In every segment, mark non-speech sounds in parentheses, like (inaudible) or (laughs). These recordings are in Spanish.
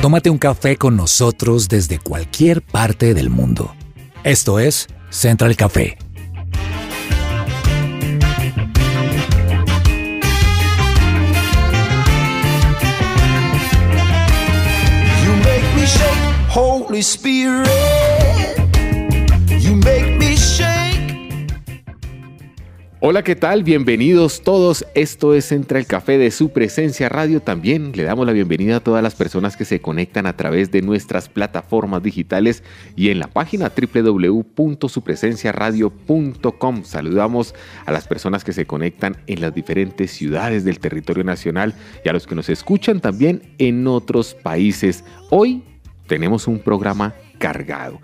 Tómate un café con nosotros desde cualquier parte del mundo. Esto es Central Café. You make me shake, Holy Spirit. Hola, ¿qué tal? Bienvenidos todos. Esto es Central Café de su presencia radio. También le damos la bienvenida a todas las personas que se conectan a través de nuestras plataformas digitales y en la página www.supresenciaradio.com. Saludamos a las personas que se conectan en las diferentes ciudades del territorio nacional y a los que nos escuchan también en otros países. Hoy tenemos un programa cargado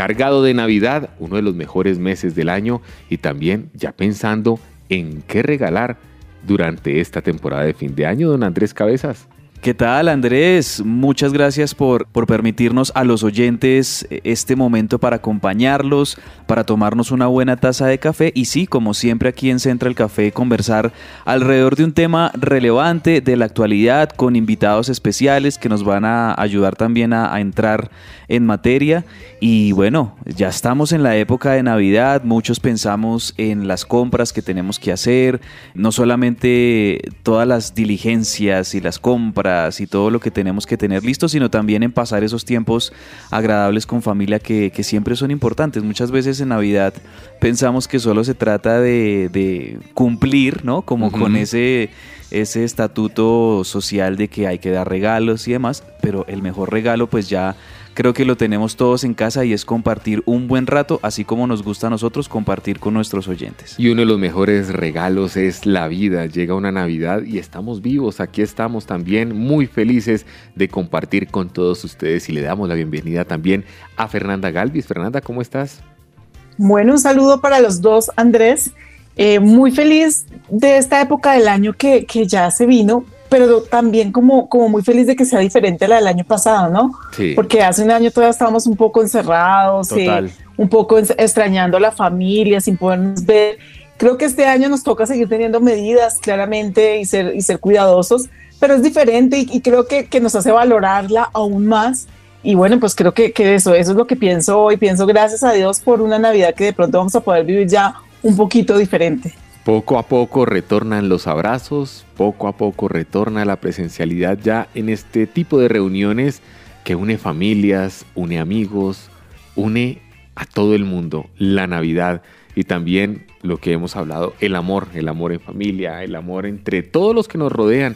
cargado de Navidad, uno de los mejores meses del año y también ya pensando en qué regalar durante esta temporada de fin de año, don Andrés Cabezas. ¿Qué tal Andrés? Muchas gracias por, por, permitirnos a los oyentes este momento para acompañarlos, para tomarnos una buena taza de café y sí, como siempre aquí en Central Café, conversar alrededor de un tema relevante de la actualidad con invitados especiales que nos van a ayudar también a, a entrar en materia. Y bueno, ya estamos en la época de Navidad, muchos pensamos en las compras que tenemos que hacer, no solamente todas las diligencias y las compras, y todo lo que tenemos que tener listo, sino también en pasar esos tiempos agradables con familia que, que siempre son importantes. Muchas veces en Navidad pensamos que solo se trata de, de cumplir, ¿no? Como uh -huh. con ese ese estatuto social de que hay que dar regalos y demás, pero el mejor regalo pues ya creo que lo tenemos todos en casa y es compartir un buen rato, así como nos gusta a nosotros compartir con nuestros oyentes. Y uno de los mejores regalos es la vida. Llega una Navidad y estamos vivos, aquí estamos también muy felices de compartir con todos ustedes y le damos la bienvenida también a Fernanda Galvis. Fernanda, ¿cómo estás? Bueno, un saludo para los dos, Andrés. Eh, muy feliz de esta época del año que, que ya se vino, pero también como, como muy feliz de que sea diferente a la del año pasado, ¿no? Sí. Porque hace un año todavía estábamos un poco encerrados, eh, un poco extrañando a la familia, sin podernos ver. Creo que este año nos toca seguir teniendo medidas claramente y ser, y ser cuidadosos, pero es diferente y, y creo que, que, nos hace valorarla aún más. Y bueno, pues creo que, que eso, eso es lo que pienso hoy. Pienso gracias a Dios por una Navidad que de pronto vamos a poder vivir ya un poquito diferente. Poco a poco retornan los abrazos, poco a poco retorna la presencialidad ya en este tipo de reuniones que une familias, une amigos, une a todo el mundo, la Navidad y también lo que hemos hablado, el amor, el amor en familia, el amor entre todos los que nos rodean,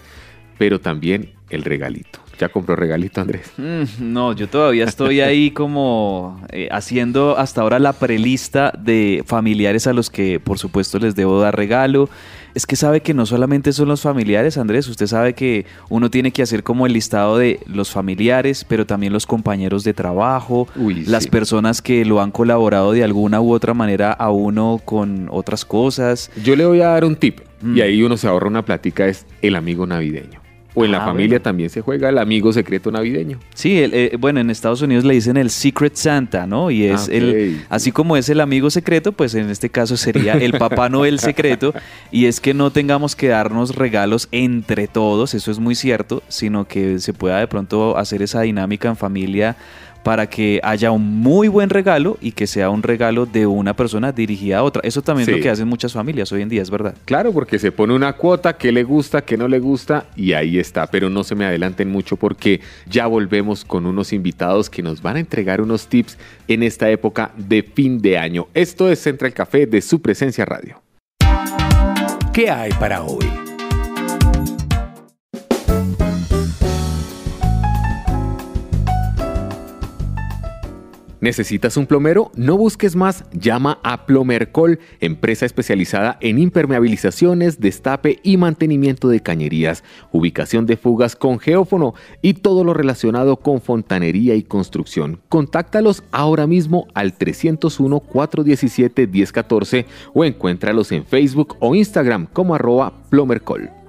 pero también el regalito. ¿Ya compró regalito, Andrés? Mm, no, yo todavía estoy ahí como eh, haciendo hasta ahora la prelista de familiares a los que por supuesto les debo dar regalo. Es que sabe que no solamente son los familiares, Andrés, usted sabe que uno tiene que hacer como el listado de los familiares, pero también los compañeros de trabajo, Uy, las sí. personas que lo han colaborado de alguna u otra manera a uno con otras cosas. Yo le voy a dar un tip Mm. y ahí uno se ahorra una plática, es el amigo navideño. O en la Ah, familia bueno. también se juega el amigo secreto navideño. Sí, el, eh, bueno, en Estados Unidos le dicen el Secret Santa, ¿no? Y es Ah, el, así como es el amigo secreto, pues en este caso sería el Papá Noel secreto. Y es que no tengamos que darnos regalos entre todos, eso es muy cierto, sino que se pueda de pronto hacer esa dinámica en familia para que haya un muy buen regalo y que sea un regalo de una persona dirigida a otra. Eso también es lo que hacen muchas familias hoy en día, es verdad. Claro, porque se pone una cuota, qué le gusta, qué no le gusta, y ahí está. Pero no se me adelanten mucho porque ya volvemos con unos invitados que nos van a entregar unos tips en esta época de fin de año. Esto es Central Café de su presencia radio. ¿Qué hay para hoy? ¿Necesitas un plomero? No busques más, llama a Plomercol, empresa especializada en impermeabilizaciones, destape y mantenimiento de cañerías, ubicación de fugas con geófono y todo lo relacionado con fontanería y construcción. Contáctalos ahora mismo al 301-417-1014 o encuéntralos en Facebook o Instagram como arroba Plomercol.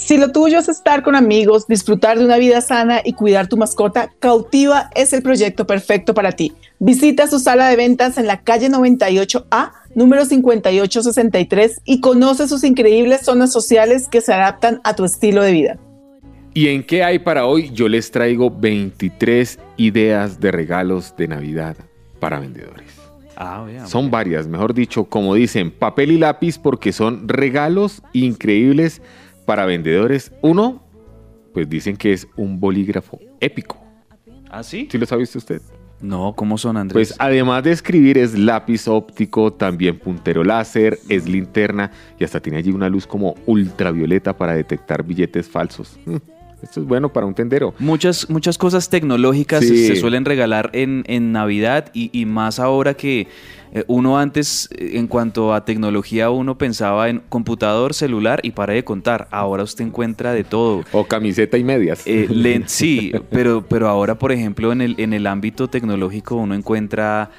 Si lo tuyo es estar con amigos, disfrutar de una vida sana y cuidar tu mascota, Cautiva es el proyecto perfecto para ti. Visita su sala de ventas en la calle 98A, número 5863 y conoce sus increíbles zonas sociales que se adaptan a tu estilo de vida. ¿Y en qué hay para hoy? Yo les traigo 23 ideas de regalos de Navidad para vendedores. Ah, son varias, mejor dicho, como dicen, papel y lápiz porque son regalos increíbles para vendedores. Uno, pues dicen que es un bolígrafo épico. ¿Ah, sí? ¿Sí lo sabe usted? No, ¿cómo son, Andrés? Pues además de escribir es lápiz óptico, también puntero láser, es linterna y hasta tiene allí una luz como ultravioleta para detectar billetes falsos. (laughs) Esto es bueno para un tendero. Muchas, muchas cosas tecnológicas se suelen regalar en, en Navidad y, y más ahora que eh, uno antes, eh, en cuanto a tecnología, uno pensaba en computador, celular y para de contar. Ahora usted encuentra de todo. O camiseta y medias. Eh, (laughs) sí, pero, pero ahora, por ejemplo, en el, en el ámbito tecnológico uno encuentra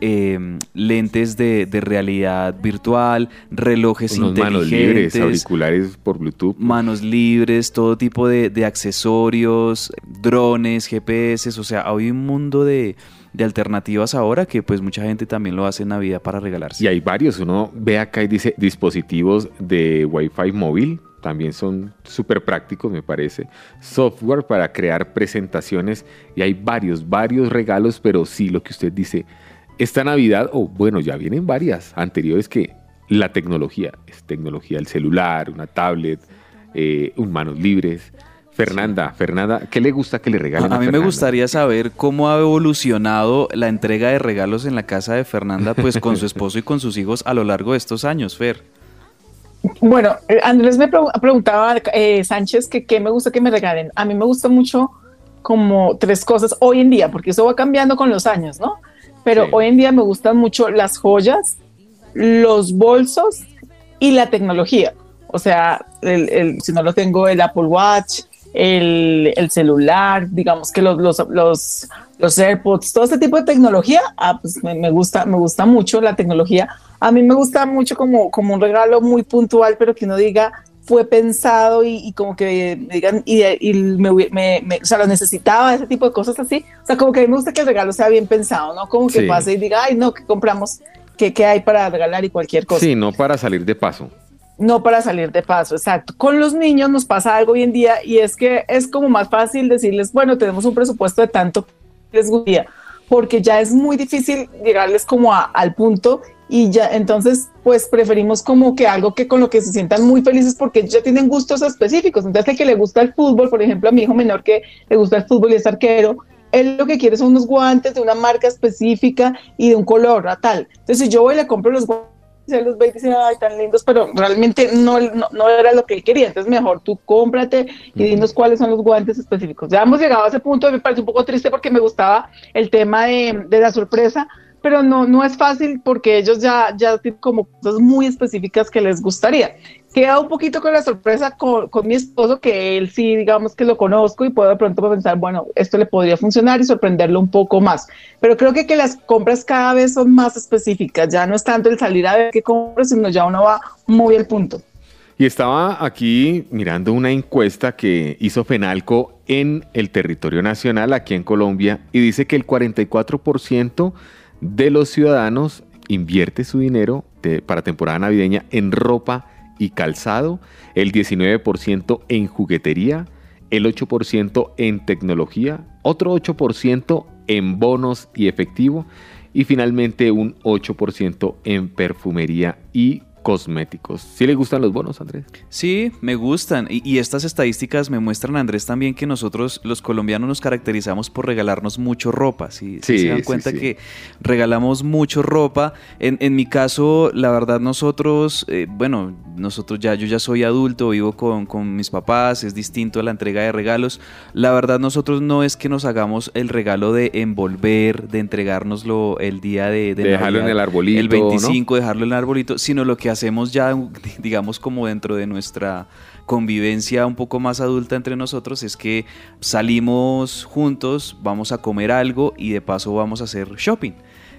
em, lentes de, realidad virtual, relojes inteligentes. Manos libres, auriculares por Bluetooth. Manos libres, todo tipo de, de accesorios, drones, GPS, o sea, hay un mundo de de alternativas ahora que pues mucha gente también lo hace en Navidad para regalarse. Y hay varios, uno ve acá y dice dispositivos de Wi-Fi móvil, también son súper prácticos me parece. Software para crear presentaciones y hay varios, varios regalos, pero sí lo que usted dice, esta Navidad, o bueno, ya vienen varias anteriores que la tecnología, es tecnología, el celular, una tablet, eh, manos libres, Fernanda, Fernanda, ¿qué le gusta que le regalen? A, mí me gustaría saber cómo ha evolucionado la entrega de regalos en la casa de Fernanda, pues con su esposo y con sus hijos a lo largo de estos años, Fer. Bueno, eh, Andrés me preguntaba, eh, Sánchez, que qué me gusta que me regalen. A mí me gusta mucho como tres cosas hoy en día, porque eso va cambiando con los años, ¿no? Pero hoy en día me gustan mucho las joyas, los bolsos y la tecnología. O sea, si no lo tengo, el Apple Watch, el, celular, digamos que los, los, los, los, AirPods, todo este tipo de tecnología, ah, pues me, gusta, me gusta mucho la tecnología. A mí me gusta mucho como, como un regalo muy puntual, pero que uno diga, fue pensado y, como que digan, y, me, o sea, lo necesitaba, ese tipo de cosas así. O sea, como que a mí me gusta que el regalo sea bien pensado, ¿no? Como que pase y diga, ay, no, que compramos, que, que hay para regalar y cualquier cosa. Sí, no para salir de paso no para salir de paso, exacto. Con los niños nos pasa algo hoy en día y es que es como más fácil decirles, bueno, tenemos un presupuesto de tanto les gustaría, porque ya es muy difícil llegarles como al punto y ya entonces pues preferimos como que algo que con lo que se sientan muy felices porque ya tienen gustos específicos. Entonces el que le gusta el fútbol, por ejemplo, a mi hijo menor que le gusta el fútbol y es arquero, él lo que quiere son unos guantes de una marca específica y de un color, tal. Entonces si yo voy y le compro los guantes (laughs) se los ve y ay, tan lindos, pero realmente no, no, era lo que él quería. Entonces, mejor tú cómprate y dinos cuáles son los guantes específicos. Ya hemos llegado a ese punto, me parece un poco triste porque me gustaba el tema de, de la sorpresa, pero no, no es fácil porque ellos ya, ya tienen como cosas muy específicas que les gustaría. Queda un poquito con la sorpresa con, con, mi esposo, que él sí, digamos que lo conozco y puedo de pronto pensar, bueno, esto le podría funcionar y sorprenderlo un poco más. Pero creo que, que las compras cada vez son más específicas, ya no es tanto el salir a ver qué compras, sino ya uno va muy al punto. Y estaba aquí mirando una encuesta que hizo Fenalco en el territorio nacional, aquí en Colombia, y dice que el 44% de los ciudadanos invierte su dinero para temporada navideña en ropa y calzado, el 19% en juguetería, el 8% en tecnología, otro 8% en bonos y efectivo y finalmente un 8% en perfumería y cosméticos. ¿Sí le gustan los bonos, Andrés? Sí, me gustan. Y, estas estadísticas me muestran, Andrés, también que nosotros, los colombianos, nos caracterizamos por regalarnos mucho ropa. ¿sí? sí se dan cuenta que regalamos mucho ropa. En, en, mi caso, la verdad, nosotros, eh, bueno, nosotros ya, yo ya soy adulto, vivo con, con, mis papás, es distinto a la entrega de regalos. La verdad, nosotros no es que nos hagamos el regalo de envolver, de entregárnoslo el día de, de, dejarlo en el arbolito. El 25, dejarlo en el arbolito, sino lo que hacemos ya, (laughs) digamos, como dentro de nuestra convivencia un poco más adulta entre nosotros es que salimos juntos, vamos a comer algo y de paso vamos a hacer shopping.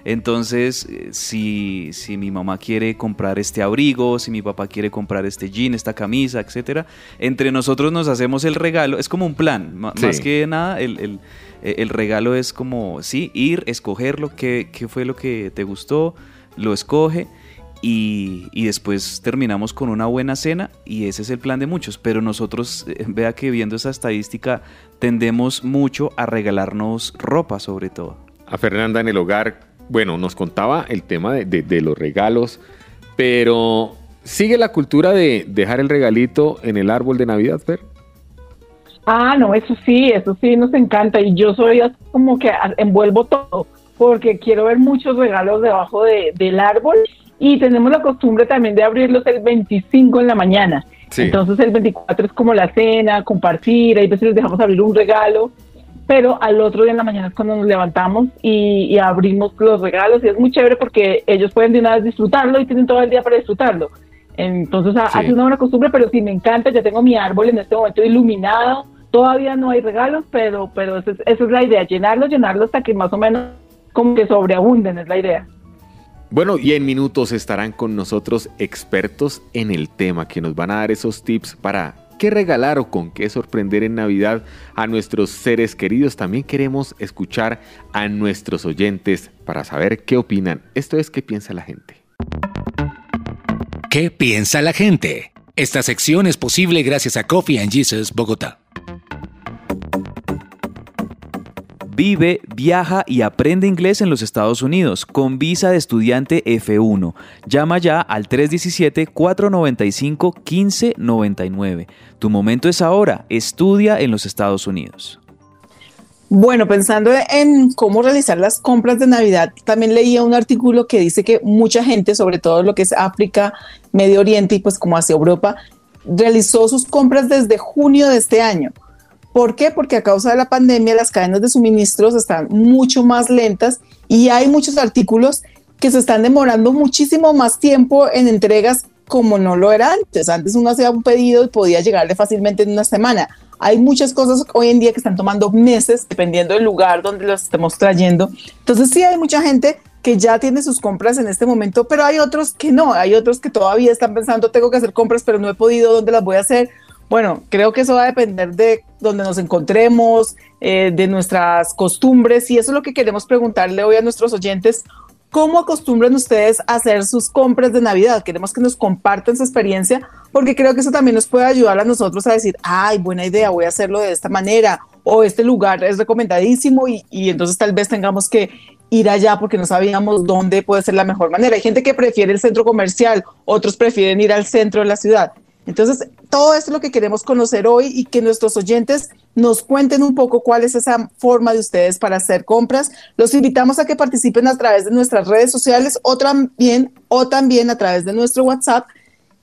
Entonces, eh, si, si, mi mamá quiere comprar este abrigo, si mi papá quiere comprar este jean, esta camisa, etcétera, entre nosotros nos hacemos el regalo. Es como un plan, más que nada, el, el, el, regalo es como, sí, ir, escoger lo que, qué fue lo que te gustó, lo escoge y, después terminamos con una buena cena y ese es el plan de muchos. Pero nosotros, eh, vea que viendo esa estadística, tendemos mucho a regalarnos ropa sobre todo. A Fernanda en el hogar, bueno, nos contaba el tema de, los regalos, pero ¿sigue la cultura de dejar el regalito en el árbol de Navidad, Fer? Ah, no, eso sí, eso sí nos encanta y yo soy como que envuelvo todo porque quiero ver muchos regalos debajo del árbol y tenemos la costumbre también de abrirlos el 25 en la mañana. Entonces el 24 es como la cena, compartir, hay veces les dejamos abrir un regalo, pero al otro día en la mañana es cuando nos levantamos y, abrimos los regalos y es muy chévere porque ellos pueden de una vez disfrutarlo y tienen todo el día para disfrutarlo. Entonces ha sido una buena costumbre, pero sí me encanta, ya tengo mi árbol en este momento iluminado, todavía no hay regalos, pero, pero esa es, esa es la idea, llenarlo, llenarlo hasta que más o menos como que sobreabunden, es la idea. Bueno, y en minutos estarán con nosotros expertos en el tema que nos van a dar esos tips para qué regalar o con qué sorprender en Navidad a nuestros seres queridos. También queremos escuchar a nuestros oyentes para saber qué opinan. Esto es qué piensa la gente. ¿Qué piensa la gente? Esta sección es posible gracias a Coffee and Jesus Bogotá. Vive, viaja y aprende inglés en los Estados Unidos con visa de estudiante F1. Llama ya al 317-495-1599. Tu momento es ahora. Estudia en los Estados Unidos. Bueno, pensando en cómo realizar las compras de Navidad, también leía un artículo que dice que mucha gente, sobre todo lo que es África, Medio Oriente y pues como hacia Europa, realizó sus compras desde junio de este año. ¿Por qué? Porque a causa de la pandemia las cadenas de suministros están mucho más lentas y hay muchos artículos que se están demorando muchísimo más tiempo en entregas como no lo era antes. Antes uno hacía un pedido y podía llegarle fácilmente en una semana. Hay muchas cosas hoy en día que están tomando meses dependiendo del lugar donde los estemos trayendo. Entonces sí hay mucha gente que ya tiene sus compras en este momento, pero hay otros que no, hay otros que todavía están pensando, tengo que hacer compras, pero no he podido, ¿dónde las voy a hacer? Bueno, creo que eso va a depender de donde nos encontremos, eh, de nuestras costumbres y eso es lo que queremos preguntarle hoy a nuestros oyentes. ¿Cómo acostumbran ustedes a hacer sus compras de Navidad? Queremos que nos compartan su experiencia porque creo que eso también nos puede ayudar a nosotros a decir, ay, buena idea, voy a hacerlo de esta manera o este lugar es recomendadísimo y, y entonces tal vez tengamos que ir allá porque no sabíamos dónde puede ser la mejor manera. Hay gente que prefiere el centro comercial, otros prefieren ir al centro de la ciudad. Entonces, todo esto es lo que queremos conocer hoy y que nuestros oyentes nos cuenten un poco cuál es esa forma de ustedes para hacer compras. Los invitamos a que participen a través de nuestras redes sociales o también, o también a través de nuestro WhatsApp,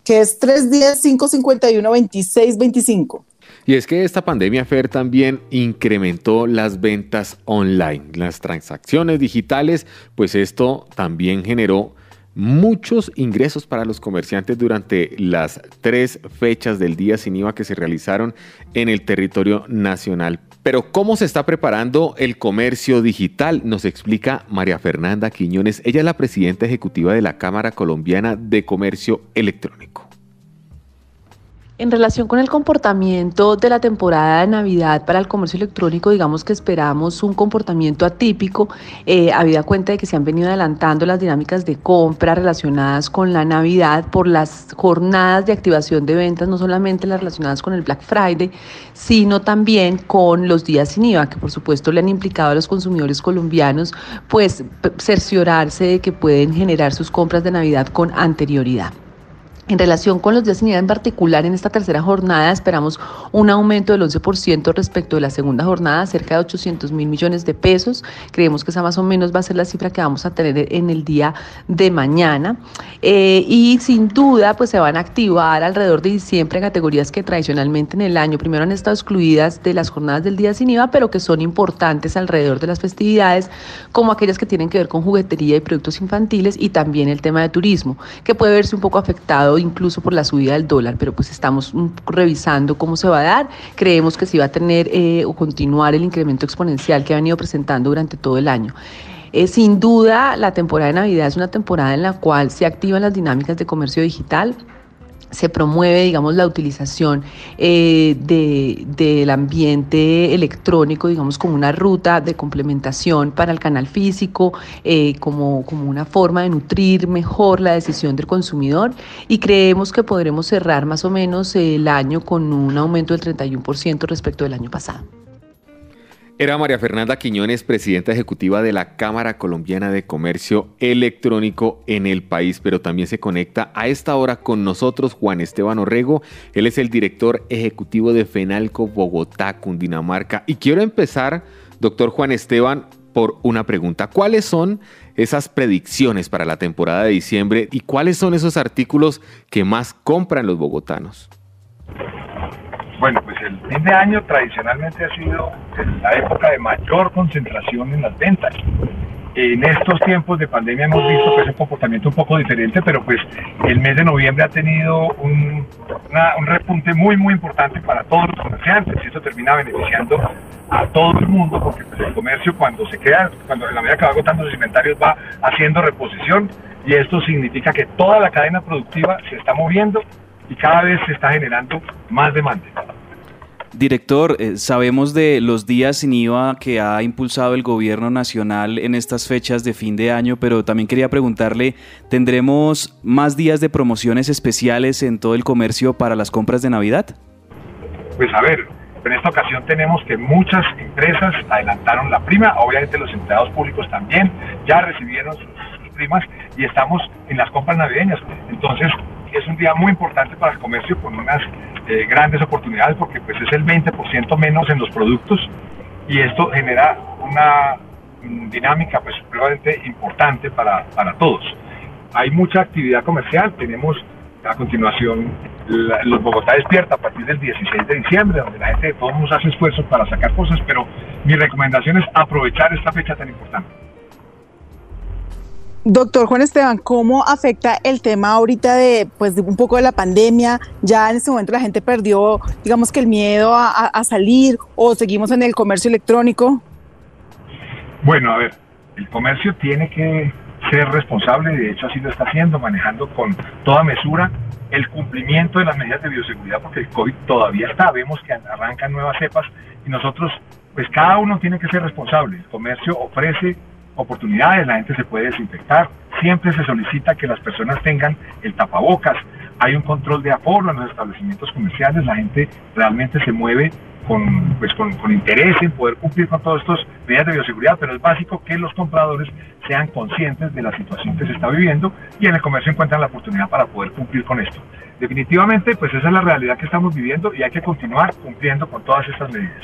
que es 310-551-2625. Y es que esta pandemia, Fer, también incrementó las ventas online, las transacciones digitales, pues esto también generó muchos ingresos para los comerciantes durante las tres fechas del día sin IVA que se realizaron en el territorio nacional. Pero ¿cómo se está preparando el comercio digital? Nos explica María Fernanda Quiñones. Ella es la presidenta ejecutiva de la Cámara Colombiana de Comercio Electrónico. En relación con el comportamiento de la temporada de Navidad para el comercio electrónico, digamos que esperamos un comportamiento atípico, eh, habida cuenta de que se han venido adelantando las dinámicas de compra relacionadas con la Navidad por las jornadas de activación de ventas, no solamente las relacionadas con el Black Friday, sino también con los días sin IVA, que por supuesto le han implicado a los consumidores colombianos, pues cerciorarse de que pueden generar sus compras de Navidad con anterioridad. En relación con los días sin IVA en particular, en esta tercera jornada esperamos un aumento del 11% respecto de la segunda jornada, cerca de 800 mil millones de pesos. Creemos que esa más o menos va a ser la cifra que vamos a tener en el día de mañana. Eh, y sin duda, pues se van a activar alrededor de diciembre categorías que tradicionalmente en el año primero han estado excluidas de las jornadas del día sin IVA, pero que son importantes alrededor de las festividades, como aquellas que tienen que ver con juguetería y productos infantiles y también el tema de turismo, que puede verse un poco afectado incluso por la subida del dólar, pero pues estamos revisando cómo se va a dar. Creemos que sí va a tener eh, o continuar el incremento exponencial que ha venido presentando durante todo el año. Eh, sin duda, la temporada de Navidad es una temporada en la cual se activan las dinámicas de comercio digital se promueve, digamos, la utilización eh, del ambiente electrónico, digamos, como una ruta de complementación para el canal físico, eh, como, como una forma de nutrir mejor la decisión del consumidor y creemos que podremos cerrar más o menos el año con un aumento del 31% respecto del año pasado. Era María Fernanda Quiñones, presidenta ejecutiva de la Cámara Colombiana de Comercio Electrónico en el país, pero también se conecta a esta hora con nosotros Juan Esteban Orrego. Él es el director ejecutivo de FENALCO Bogotá, Cundinamarca. Y quiero empezar, doctor Juan Esteban, por una pregunta. ¿Cuáles son esas predicciones para la temporada de diciembre y cuáles son esos artículos que más compran los bogotanos? Bueno, pues el fin de año tradicionalmente ha sido la época de mayor concentración en las ventas. En estos tiempos de pandemia hemos visto que es un comportamiento un poco diferente, pero pues el mes de noviembre ha tenido un, repunte muy, muy importante para todos los comerciantes y eso termina beneficiando a todo el mundo porque pues, el comercio cuando se queda, cuando en la medida que va agotando sus inventarios va haciendo reposición y esto significa que toda la cadena productiva se está moviendo y cada vez se está generando más demanda. Director, eh, sabemos de los días sin IVA que ha impulsado el gobierno nacional en estas fechas de fin de año, pero también quería preguntarle, ¿tendremos más días de promociones especiales en todo el comercio para las compras de Navidad? Pues a ver, en esta ocasión tenemos que muchas empresas adelantaron la prima, obviamente los empleados públicos también ya recibieron sus, sus primas y estamos en las compras navideñas. Entonces, es un día muy importante para el comercio con unas eh, grandes oportunidades porque pues es el 20% menos en los productos y esto genera una mm, dinámica pues importante para, para todos. Hay mucha actividad comercial, tenemos a continuación los Bogotá despierta a partir del 16 de diciembre, donde la gente de todos nos hace esfuerzos para sacar cosas, pero mi recomendación es aprovechar esta fecha tan importante. Doctor Juan Esteban, ¿cómo afecta el tema ahorita de, pues, un poco de la pandemia? Ya en este momento la gente perdió, digamos que el miedo a, salir o seguimos en el comercio electrónico. Bueno, a ver, el comercio tiene que ser responsable de hecho así lo está haciendo, manejando con toda mesura el cumplimiento de las medidas de bioseguridad porque el COVID todavía está, vemos que arrancan nuevas cepas y nosotros, pues cada uno tiene que ser responsable. El comercio ofrece oportunidades, la gente se puede desinfectar, siempre se solicita que las personas tengan el tapabocas, hay un control de aforo en los establecimientos comerciales, la gente realmente se mueve con, pues, con, interés en poder cumplir con todas estas medidas de bioseguridad, pero es básico que los compradores sean conscientes de la situación que se está viviendo y en el comercio encuentran la oportunidad para poder cumplir con esto. Definitivamente, pues esa es la realidad que estamos viviendo y hay que continuar cumpliendo con todas estas medidas.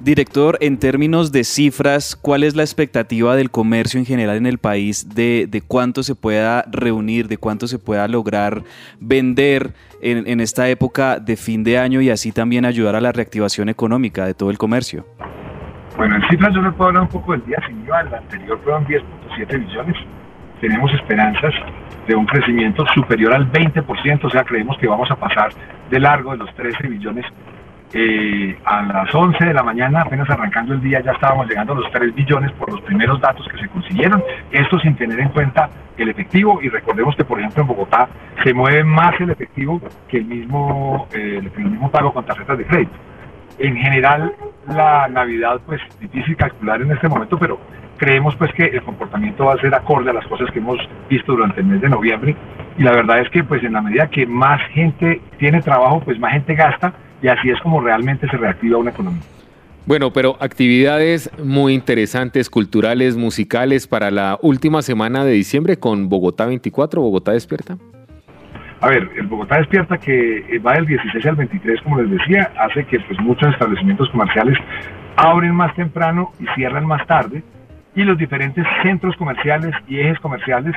Director, en términos de cifras, ¿cuál es la expectativa del comercio en general en el país de, cuánto se pueda reunir, de cuánto se pueda lograr vender en, esta época de fin de año y así también ayudar a la reactivación económica de todo el comercio? Bueno, en cifras yo le puedo hablar un poco del día sin IVA, anterior fueron 10.7 millones. Tenemos esperanzas de un crecimiento superior al 20%, o sea, creemos que vamos a pasar de largo de los 13 millones eh, a las 11 de la mañana, apenas arrancando el día, ya estábamos llegando a los 3 billones por los primeros datos que se consiguieron. Esto sin tener en cuenta el efectivo. Y recordemos que, por ejemplo, en Bogotá se mueve más el efectivo que el mismo, eh, el mismo pago con tarjetas de crédito. En general, la Navidad, pues difícil calcular en este momento, pero creemos pues que el comportamiento va a ser acorde a las cosas que hemos visto durante el mes de noviembre. Y la verdad es que, pues en la medida que más gente tiene trabajo, pues más gente gasta y así es como realmente se reactiva una economía. Bueno, pero actividades muy interesantes, culturales, musicales para la última semana de diciembre con Bogotá 24, Bogotá Despierta. A ver, el Bogotá Despierta que eh, va del 16 al 23, como les decía, hace que pues, muchos establecimientos comerciales abren más temprano y cierran más tarde y los diferentes centros comerciales y ejes comerciales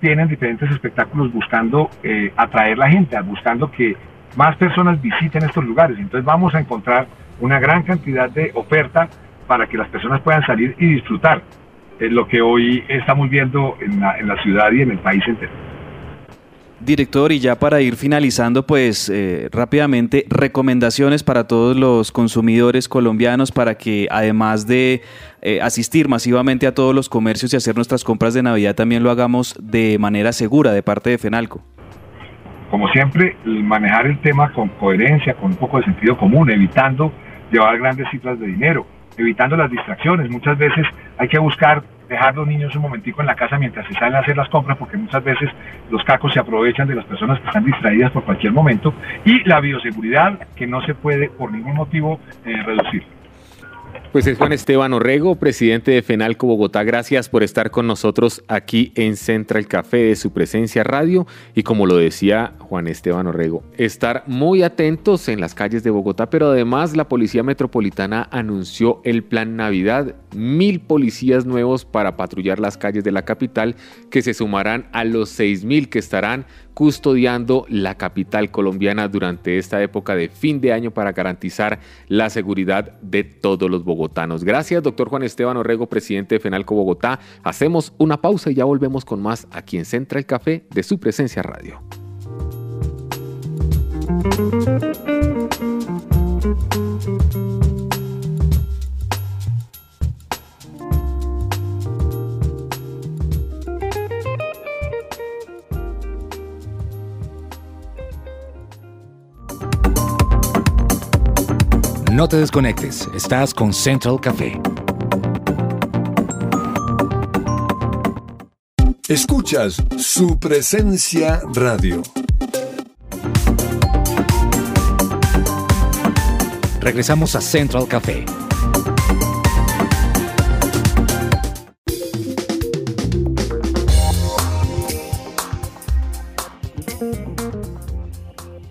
tienen diferentes espectáculos buscando eh, atraer la gente, buscando que más personas visiten estos lugares. Entonces vamos a encontrar una gran cantidad de oferta para que las personas puedan salir y disfrutar de lo que hoy estamos viendo en la, en la ciudad y en el país entero. Director, y ya para ir finalizando, pues eh, rápidamente, recomendaciones para todos los consumidores colombianos para que además de eh, asistir masivamente a todos los comercios y hacer nuestras compras de Navidad, también lo hagamos de manera segura de parte de FENALCO. Como siempre, manejar el tema con coherencia, con un poco de sentido común, evitando llevar grandes cifras de dinero, evitando las distracciones. Muchas veces hay que buscar dejar los niños un momentico en la casa mientras se salen a hacer las compras, porque muchas veces los cacos se aprovechan de las personas que están distraídas por cualquier momento, y la bioseguridad que no se puede por ningún motivo eh, reducir. Pues es Juan Esteban Orrego, presidente de FENALCO Bogotá. Gracias por estar con nosotros aquí en Central Café de su presencia radio. Y como lo decía Juan Esteban Orrego, estar muy atentos en las calles de Bogotá, pero además la Policía Metropolitana anunció el Plan Navidad, mil policías nuevos para patrullar las calles de la capital, que se sumarán a los seis mil que estarán custodiando la capital colombiana durante esta época de fin de año para garantizar la seguridad de todos los bogotanos. Gracias, doctor Juan Esteban Orrego, presidente de FENALCO Bogotá. Hacemos una pausa y ya volvemos con más aquí en Central Café de su presencia radio. No te desconectes, estás con Central Café. Escuchas su presencia radio. Regresamos a Central Café.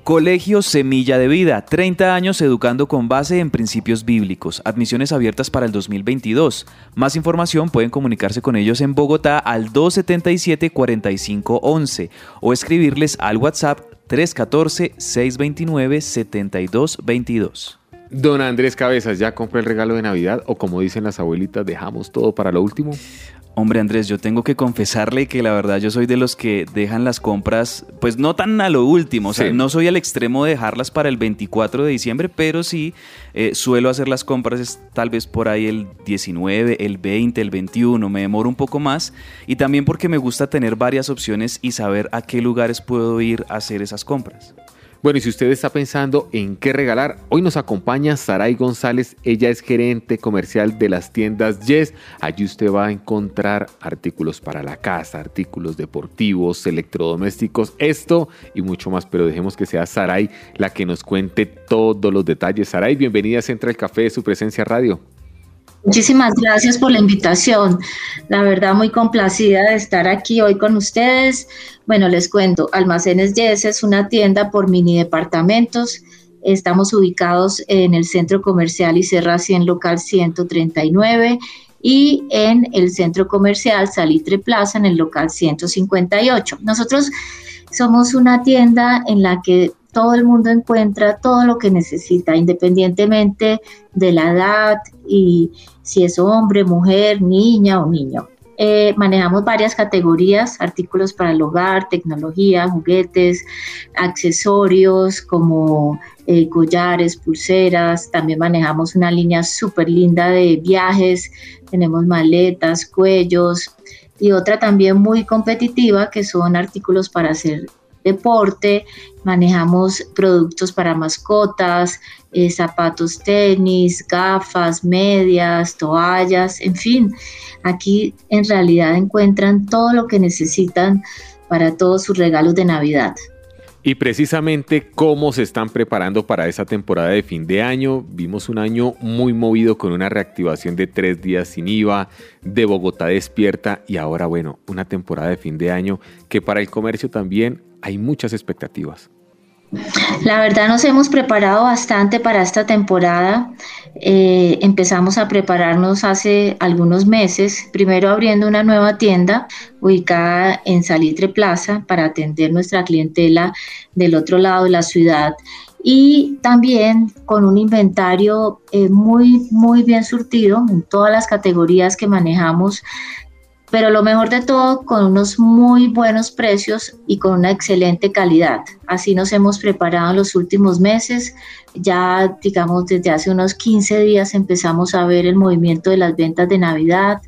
Colegio Semilla de Vida, 30 años educando con base en principios bíblicos, admisiones abiertas para el 2022. Más información pueden comunicarse con ellos en Bogotá al 277-4511 o escribirles al WhatsApp 314-629-7222. Don Andrés Cabezas, ¿ya compré el regalo de Navidad o como dicen las abuelitas, dejamos todo para lo último? Hombre Andrés, yo tengo que confesarle que la verdad yo soy de los que dejan las compras, pues no tan a lo último, o sea, no soy al extremo de dejarlas para el 24 de diciembre, pero sí eh, suelo hacer las compras tal vez por ahí el 19, el 20, el 21, me demoro un poco más y también porque me gusta tener varias opciones y saber a qué lugares puedo ir a hacer esas compras. Bueno, y si usted está pensando en qué regalar, hoy nos acompaña Saray González. Ella es gerente comercial de las tiendas Yes. Allí usted va a encontrar artículos para la casa, artículos deportivos, electrodomésticos, esto y mucho más. Pero dejemos que sea Saray la que nos cuente todos los detalles. Saray, bienvenida a Central Café de su presencia radio. Muchísimas gracias por la invitación. La verdad, muy complacida de estar aquí hoy con ustedes. Bueno, les cuento, Almacenes Yes es una tienda por mini departamentos. Estamos ubicados en el Centro Comercial Iserra 100 Local 139 y en el Centro Comercial Salitre Plaza en el local 158. Nosotros somos una tienda en la que todo el mundo encuentra todo lo que necesita, independientemente de la edad y si es hombre, mujer, niña o niño. Eh, manejamos varias categorías, artículos para el hogar, tecnología, juguetes, accesorios como eh, collares, pulseras. También manejamos una línea súper linda de viajes. Tenemos maletas, cuellos y otra también muy competitiva que son artículos para hacer deporte, manejamos productos para mascotas, eh, zapatos tenis, gafas, medias, toallas, en fin, aquí en realidad encuentran todo lo que necesitan para todos sus regalos de Navidad y precisamente cómo se están preparando para esa temporada de fin de año. Vimos un año muy movido con una reactivación de tres días sin IVA, de Bogotá despierta y ahora bueno, una temporada de fin de año que para el comercio también hay muchas expectativas. La verdad nos hemos preparado bastante para esta temporada. Eh, empezamos a prepararnos hace algunos meses, primero abriendo una nueva tienda ubicada en Salitre Plaza para atender nuestra clientela del otro lado de la ciudad y también con un inventario eh, muy, muy bien surtido en todas las categorías que manejamos pero lo mejor de todo con unos muy buenos precios y con una excelente calidad. Así nos hemos preparado en los últimos meses. Ya, digamos, desde hace unos 15 días empezamos a ver el movimiento de las ventas de Navidad.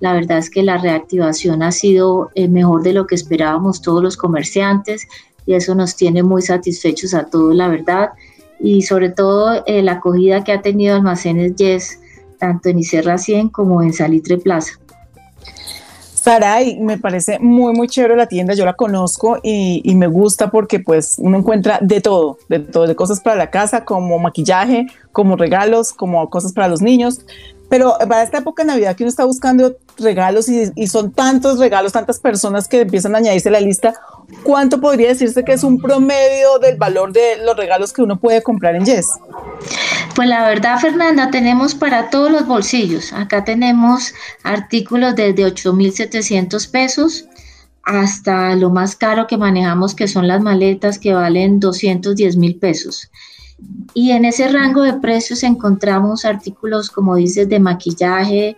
La verdad es que la reactivación ha sido eh, mejor de lo que esperábamos todos los comerciantes y eso nos tiene muy satisfechos a todos, la verdad. Y sobre todo eh, la acogida que ha tenido Almacenes Yes, tanto en Icerra 100 como en Salitre Plaza. Saray, me parece muy, muy chévere la tienda, yo la conozco y, y, me gusta porque pues uno encuentra de todo, de todo, de cosas para la casa, como maquillaje, como regalos, como cosas para los niños. Pero para esta época de Navidad que uno está buscando regalos y, son tantos regalos, tantas personas que empiezan a añadirse a la lista, ¿cuánto podría decirse que es un promedio del valor de los regalos que uno puede comprar en Yes? Pues la verdad, Fernanda, tenemos para todos los bolsillos. Acá tenemos artículos desde 8.700 pesos hasta lo más caro que manejamos, que son las maletas que valen 210 mil pesos. Y en ese rango de precios encontramos artículos, como dices, de maquillaje,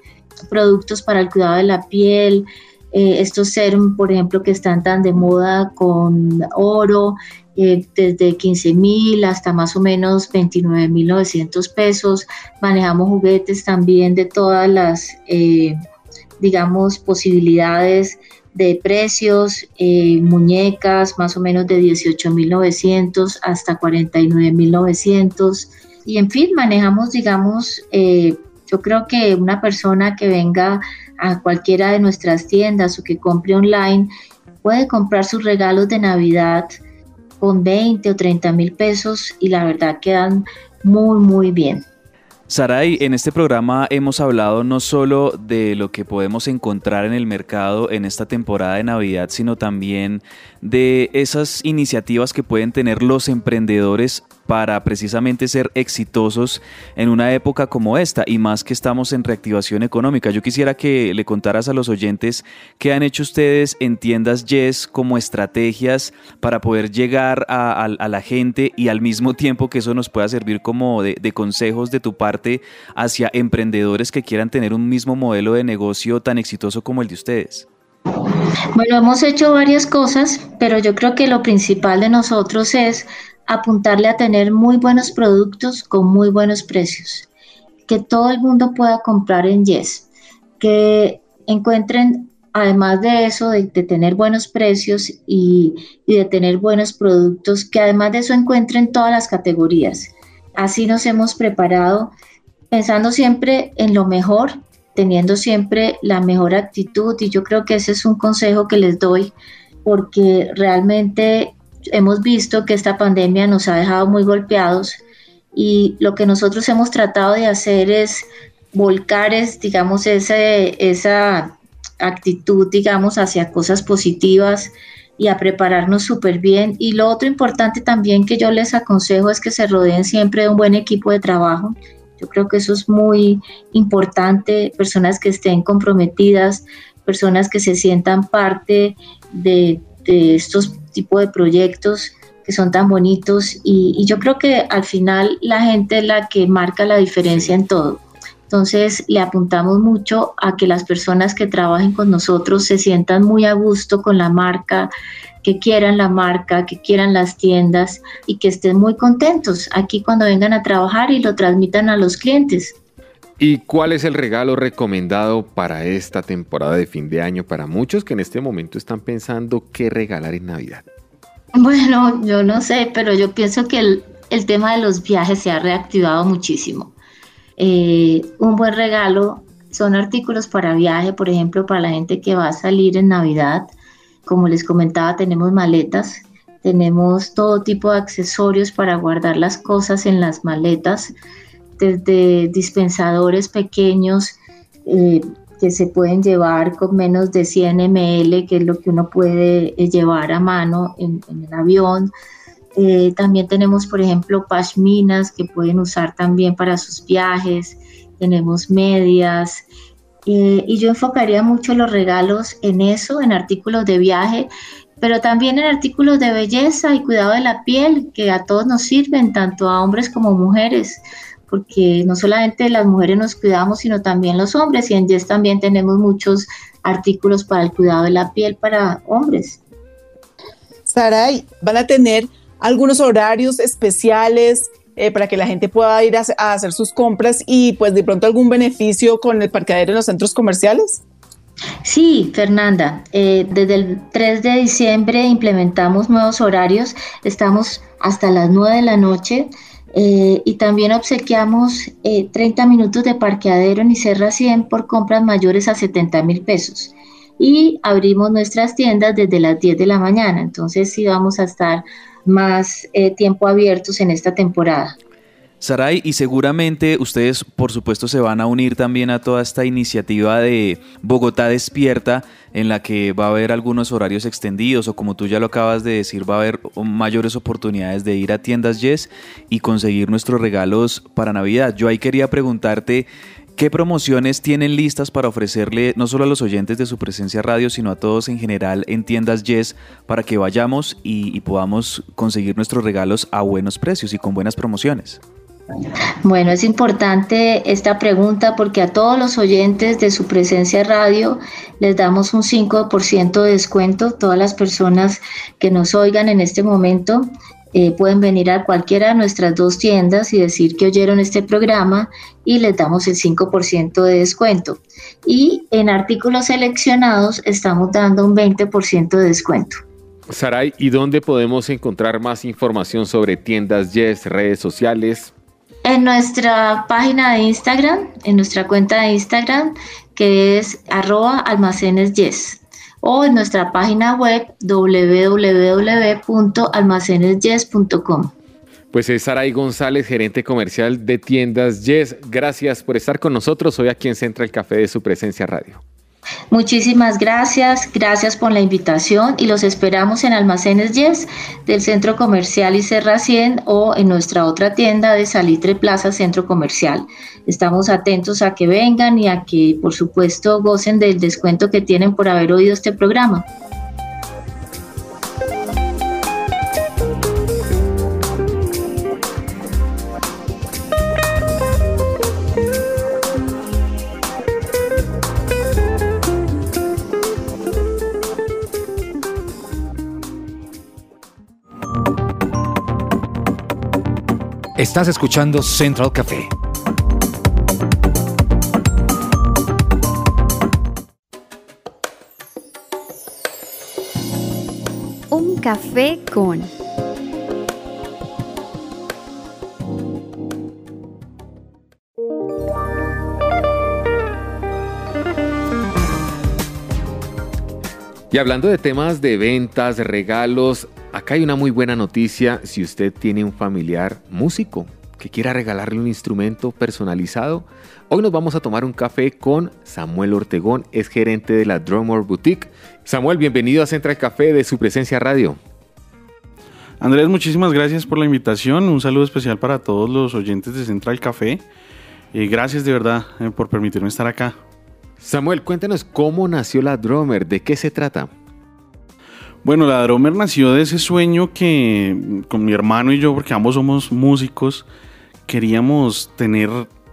productos para el cuidado de la piel, eh, estos serum, por ejemplo, que están tan de moda con oro, eh, desde 15 mil hasta más o menos 29 mil 900 pesos. Manejamos juguetes también de todas las, eh, digamos, posibilidades de precios, eh, muñecas más o menos de 18.900 hasta 49.900 y en fin, manejamos, digamos, eh, yo creo que una persona que venga a cualquiera de nuestras tiendas o que compre online puede comprar sus regalos de Navidad con 20 o 30 mil pesos y la verdad quedan muy, muy bien. Saray, en este programa hemos hablado no solo de lo que podemos encontrar en el mercado en esta temporada de Navidad, sino también de esas iniciativas que pueden tener los emprendedores para precisamente ser exitosos en una época como esta y más que estamos en reactivación económica. Yo quisiera que le contaras a los oyentes qué han hecho ustedes en tiendas Yes como estrategias para poder llegar a, la gente y al mismo tiempo que eso nos pueda servir como de, de consejos de tu parte hacia emprendedores que quieran tener un mismo modelo de negocio tan exitoso como el de ustedes. Bueno, hemos hecho varias cosas, pero yo creo que lo principal de nosotros es apuntarle a tener muy buenos productos con muy buenos precios, que todo el mundo pueda comprar en Yes, que encuentren, además de eso, de, tener buenos precios y, y de tener buenos productos, que además de eso encuentren todas las categorías. Así nos hemos preparado pensando siempre en lo mejor, teniendo siempre la mejor actitud y yo creo que ese es un consejo que les doy porque realmente hemos visto que esta pandemia nos ha dejado muy golpeados y lo que nosotros hemos tratado de hacer es volcar, digamos, ese, esa actitud, digamos, hacia cosas positivas y a prepararnos súper bien. Y lo otro importante también que yo les aconsejo es que se rodeen siempre de un buen equipo de trabajo. Yo creo que eso es muy importante, personas que estén comprometidas, personas que se sientan parte de, de estos tipos de proyectos que son tan bonitos y, yo creo que al final la gente es la que marca la diferencia en todo. Entonces le apuntamos mucho a que las personas que trabajen con nosotros se sientan muy a gusto con la marca, que quieran la marca, que quieran las tiendas y que estén muy contentos aquí cuando vengan a trabajar y lo transmitan a los clientes. ¿Y cuál es el regalo recomendado para esta temporada de fin de año para muchos que en este momento están pensando qué regalar en Navidad? Bueno, yo no sé, pero yo pienso que el, tema de los viajes se ha reactivado muchísimo. Eh, un buen regalo son artículos para viaje, por ejemplo, para la gente que va a salir en Navidad. Como les comentaba, tenemos maletas, tenemos todo tipo de accesorios para guardar las cosas en las maletas desde dispensadores pequeños eh, que se pueden llevar con menos de 100 ml, que es lo que uno puede eh, llevar a mano en, el avión. Eh, también tenemos, por ejemplo, pashminas que pueden usar también para sus viajes. Tenemos medias. y yo enfocaría mucho los regalos en eso, en artículos de viaje, pero también en artículos de belleza y cuidado de la piel, que a todos nos sirven, tanto a hombres como mujeres porque no solamente las mujeres nos cuidamos, sino también los hombres, y en Yes también tenemos muchos artículos para el cuidado de la piel para hombres. Saray, van a tener algunos horarios especiales eh, para que la gente pueda ir a, a, hacer sus compras y pues de pronto algún beneficio con el parqueadero en los centros comerciales? Sí, Fernanda, eh, desde el 3 de diciembre implementamos nuevos horarios, estamos hasta las 9 de la noche eh, y también obsequiamos 30 minutos de parqueadero en Icerra 100 por compras mayores a 70 mil pesos. Y abrimos nuestras tiendas desde las 10 de la mañana, entonces sí vamos a estar más tiempo abiertos en esta temporada. Saray, y seguramente ustedes, por supuesto, se van a unir también a toda esta iniciativa de Bogotá Despierta, en la que va a haber algunos horarios extendidos, o como tú ya lo acabas de decir, va a haber mayores oportunidades de ir a tiendas Yes y conseguir nuestros regalos para Navidad. Yo ahí quería preguntarte. ¿Qué promociones tienen listas para ofrecerle no solo a los oyentes de su presencia radio, sino a todos en general en tiendas Yes para que vayamos y podamos conseguir nuestros regalos a buenos precios y con buenas promociones? Bueno, es importante esta pregunta porque a todos los oyentes de su presencia radio les damos un 5% de descuento. Todas las personas que nos oigan en este momento eh, pueden venir a cualquiera de nuestras dos tiendas y decir que oyeron este programa y les damos el 5% de descuento. Y en artículos seleccionados estamos dando un 20% de descuento. Saray, ¿y dónde podemos encontrar más información sobre tiendas Yes, redes sociales? En nuestra página de Instagram, en nuestra cuenta de Instagram, que es arroba almacenes yes, o en nuestra página web www.almacenesyes.com. Pues es Saray González, gerente comercial de tiendas Yes. Gracias por estar con nosotros hoy aquí en Central Café de su presencia radio. Muchísimas gracias, gracias por la invitación y los esperamos en Almacenes Yes del Centro Comercial y Serra 100 o en nuestra otra tienda de Salitre Plaza Centro Comercial. Estamos atentos a que vengan y a que por supuesto gocen del descuento que tienen por haber oído este programa. Estás escuchando Central Café. Un café con... Y hablando de temas de ventas, regalos, Acá hay una muy buena noticia si usted tiene un familiar músico que quiera regalarle un instrumento personalizado. Hoy nos vamos a tomar un café con Samuel Ortegón, es gerente de la Drummer Boutique. Samuel, bienvenido a Central Café de su presencia radio. Andrés, muchísimas gracias por la invitación. Un saludo especial para todos los oyentes de Central Café. Y gracias de verdad eh, por permitirme estar acá. Samuel, cuéntanos cómo nació la Drummer, de qué se trata. Bueno, la Dromer nació de ese sueño que con mi hermano y yo, porque ambos somos músicos, queríamos tener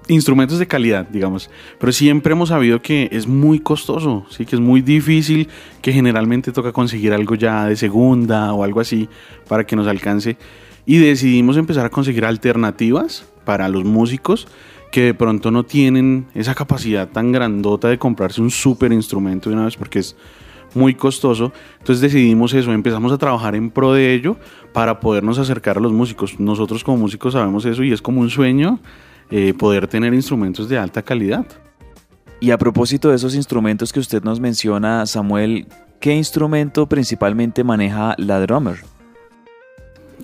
instrumentos de calidad, digamos. Pero siempre hemos sabido que es muy costoso, sí, que es muy difícil, que generalmente toca conseguir algo ya de segunda o algo así para que nos alcance. Y decidimos empezar a conseguir alternativas para los músicos que de pronto no tienen esa capacidad tan grandota de comprarse un súper instrumento de una vez porque es muy costoso. Entonces decidimos eso, empezamos a trabajar en pro de ello para podernos acercar a los músicos. Nosotros como músicos sabemos eso y es como un sueño eh, poder tener instrumentos de alta calidad. Y a propósito de esos instrumentos que usted nos menciona, Samuel, ¿qué instrumento principalmente maneja la drummer?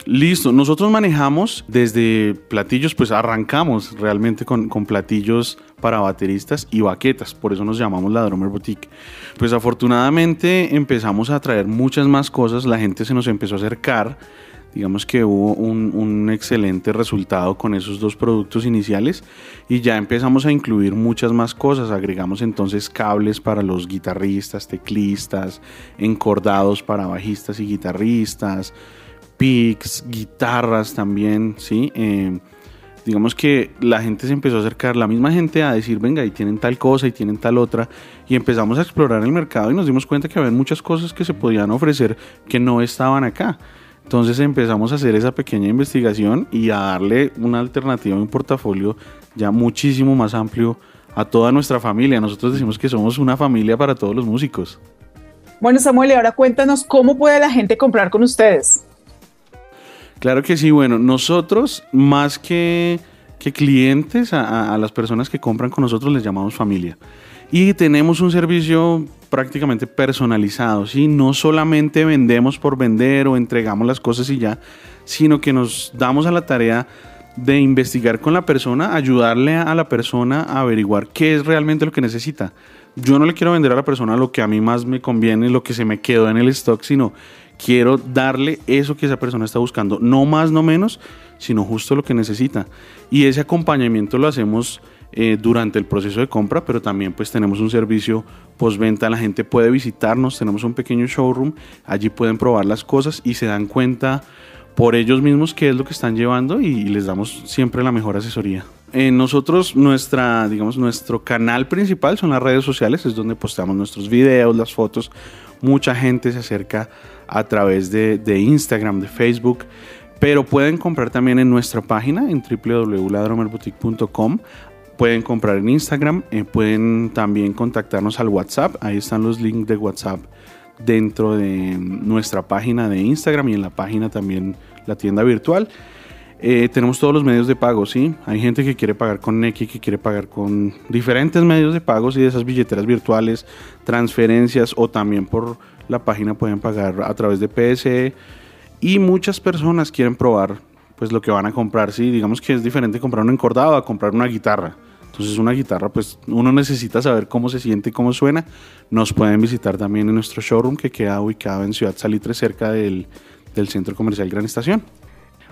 Listo, nosotros manejamos desde platillos, pues arrancamos realmente con, con, platillos para bateristas y baquetas, por eso nos llamamos la Drummer Boutique. Pues afortunadamente empezamos a traer muchas más cosas, la gente se nos empezó a acercar, digamos que hubo un, un excelente resultado con esos dos productos iniciales y ya empezamos a incluir muchas más cosas, agregamos entonces cables para los guitarristas, teclistas, encordados para bajistas y guitarristas, picks, guitarras también, ¿sí? Eh, digamos que la gente se empezó a acercar, la misma gente a decir, venga, y tienen tal cosa y tienen tal otra, y empezamos a explorar el mercado y nos dimos cuenta que había muchas cosas que se podían ofrecer que no estaban acá. Entonces empezamos a hacer esa pequeña investigación y a darle una alternativa, un portafolio ya muchísimo más amplio a toda nuestra familia. Nosotros decimos que somos una familia para todos los músicos. Bueno, Samuel, y ahora cuéntanos cómo puede la gente comprar con ustedes. Claro que sí, bueno, nosotros más que, clientes, a, las personas que compran con nosotros les llamamos familia. Y tenemos un servicio prácticamente personalizado, ¿sí? No solamente vendemos por vender o entregamos las cosas y ya, sino que nos damos a la tarea de investigar con la persona, ayudarle a la persona a averiguar qué es realmente lo que necesita. Yo no le quiero vender a la persona lo que a mí más me conviene, lo que se me quedó en el stock, sino quiero darle eso que esa persona está buscando, no más, no menos, sino justo lo que necesita. Y ese acompañamiento lo hacemos eh, durante el proceso de compra, pero también pues tenemos un servicio postventa, la gente puede visitarnos, tenemos un pequeño showroom, allí pueden probar las cosas y se dan cuenta por ellos mismos qué es lo que están llevando y, les damos siempre la mejor asesoría. Eh, nosotros, nuestra, digamos, nuestro canal principal son las redes sociales, es donde posteamos nuestros videos, las fotos. Mucha gente se acerca a través de, Instagram, de Facebook, pero pueden comprar también en nuestra página en www.ladromerboutique.com. Pueden comprar en Instagram, eh, pueden también contactarnos al WhatsApp, ahí están los links de WhatsApp dentro de nuestra página de Instagram y en la página también la tienda virtual. Eh, tenemos todos los medios de pago, ¿sí? Hay gente que quiere pagar con Neki, que quiere pagar con diferentes medios de pago, y de esas billeteras virtuales, transferencias o también por la página pueden pagar a través de PSE. Y muchas personas quieren probar pues lo que van a comprar, ¿sí? Digamos que es diferente comprar un encordado a comprar una guitarra. Entonces una guitarra, pues uno necesita saber cómo se siente y cómo suena. Nos pueden visitar también en nuestro showroom que queda ubicado en Ciudad Salitre, cerca del Centro Comercial Gran Estación.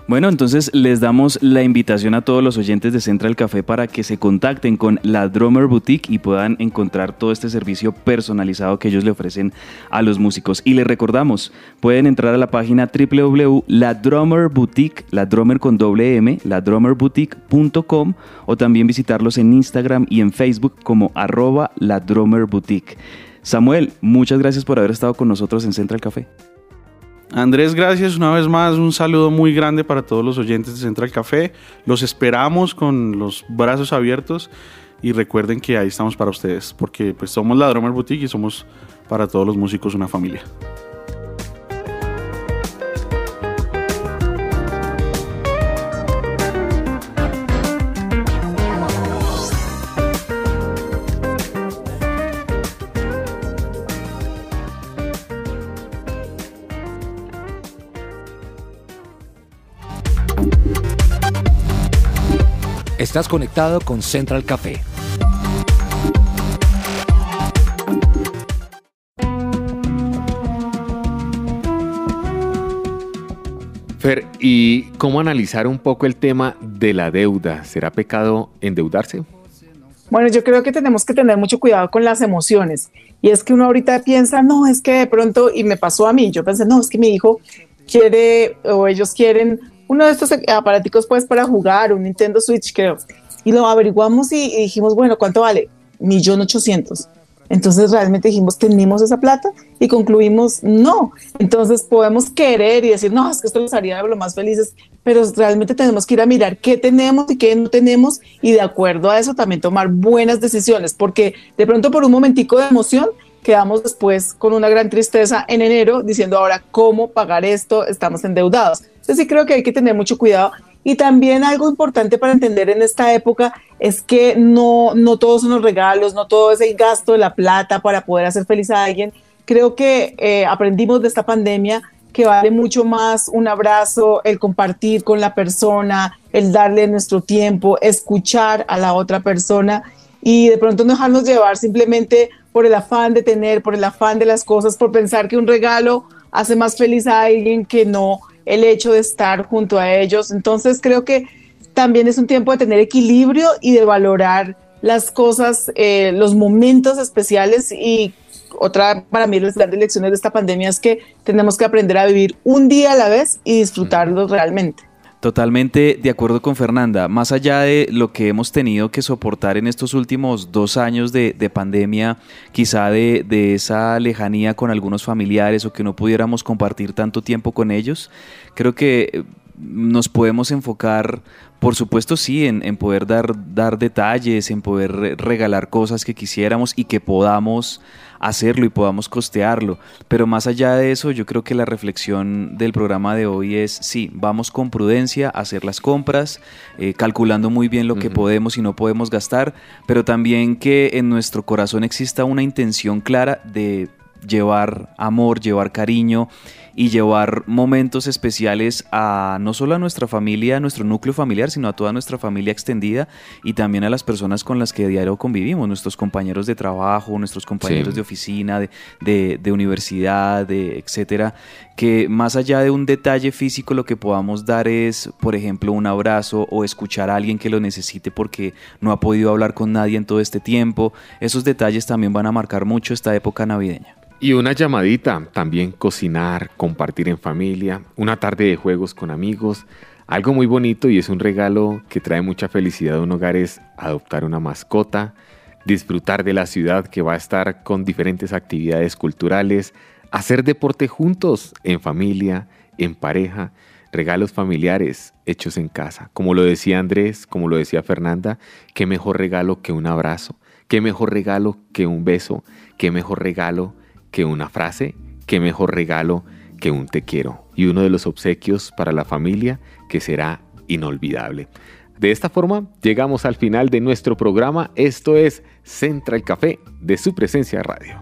Bueno, entonces les damos la invitación a todos los oyentes de Central Café para que se contacten con la Drummer Boutique y puedan encontrar todo este servicio personalizado que ellos le ofrecen a los músicos. Y les recordamos, pueden entrar a la página www.ladrummerboutique, la drummer con doble M, ladrummerboutique.com o también visitarlos en Instagram y en Facebook como arroba la Drummer Boutique. Samuel, muchas gracias por haber estado con nosotros en Central Café. Andrés, gracias una vez más. Un saludo muy grande para todos los oyentes de Central Café. Los esperamos con los brazos abiertos y recuerden que ahí estamos para ustedes, porque pues somos la Drummer Boutique y somos para todos los músicos una familia. Estás conectado con Central Café. Fer, ¿y cómo analizar un poco el tema de la deuda? ¿Será pecado endeudarse? Bueno, yo creo que tenemos que tener mucho cuidado con las emociones. Y es que uno ahorita piensa, no, es que de pronto, y me pasó a mí, yo pensé, no, es que mi hijo quiere o ellos quieren uno de estos aparaticos pues para jugar, un Nintendo Switch creo. Y lo averiguamos y, dijimos, bueno, ¿cuánto vale? Millón ochocientos. Entonces realmente dijimos, ¿tenemos esa plata? Y concluimos, no. Entonces podemos querer y decir, no, es que esto nos haría lo más felices, pero realmente tenemos que ir a mirar qué tenemos y qué no tenemos y de acuerdo a eso también tomar buenas decisiones, porque de pronto por un momentico de emoción quedamos después con una gran tristeza en enero diciendo ahora cómo pagar esto, estamos endeudados. Entonces sí creo que hay que tener mucho cuidado. Y también algo importante para entender en esta época es que no, no todos son los regalos, no todo es el gasto de la plata para poder hacer feliz a alguien. Creo que eh, aprendimos de esta pandemia que vale mucho más un abrazo, el compartir con la persona, el darle nuestro tiempo, escuchar a la otra persona y de pronto no dejarnos llevar simplemente por el afán de tener, por el afán de las cosas, por pensar que un regalo hace más feliz a alguien que no el hecho de estar junto a ellos. Entonces creo que también es un tiempo de tener equilibrio y de valorar las cosas, eh, los momentos especiales y otra para mí las grandes lecciones de esta pandemia es que tenemos que aprender a vivir un día a la vez y disfrutarlo realmente. Totalmente de acuerdo con Fernanda. Más allá de lo que hemos tenido que soportar en estos últimos dos años de, pandemia, quizá de, esa lejanía con algunos familiares o que no pudiéramos compartir tanto tiempo con ellos, creo que nos podemos enfocar, por supuesto sí, en, en, poder dar, dar detalles, en poder regalar cosas que quisiéramos y que podamos hacerlo y podamos costearlo. Pero más allá de eso, yo creo que la reflexión del programa de hoy es, sí, vamos con prudencia a hacer las compras, eh, calculando muy bien lo que podemos y no podemos gastar, pero también que en nuestro corazón exista una intención clara de llevar amor, llevar cariño y llevar momentos especiales a no solo a nuestra familia, a nuestro núcleo familiar, sino a toda nuestra familia extendida y también a las personas con las que diario convivimos, nuestros compañeros de trabajo, nuestros compañeros de oficina, de, de, universidad, de etcétera, que más allá de un detalle físico lo que podamos dar es, por ejemplo, un abrazo o escuchar a alguien que lo necesite porque no ha podido hablar con nadie en todo este tiempo. Esos detalles también van a marcar mucho esta época navideña. Y una llamadita, también cocinar, compartir en familia, una tarde de juegos con amigos. Algo muy bonito y es un regalo que trae mucha felicidad a un hogar es adoptar una mascota, disfrutar de la ciudad que va a estar con diferentes actividades culturales, hacer deporte juntos, en familia, en pareja, regalos familiares hechos en casa. Como lo decía Andrés, como lo decía Fernanda, qué mejor regalo que un abrazo, qué mejor regalo que un beso, qué mejor regalo que una frase, qué mejor regalo que un te quiero y uno de los obsequios para la familia que será inolvidable. De esta forma llegamos al final de nuestro programa. Esto es Central Café de su presencia radio.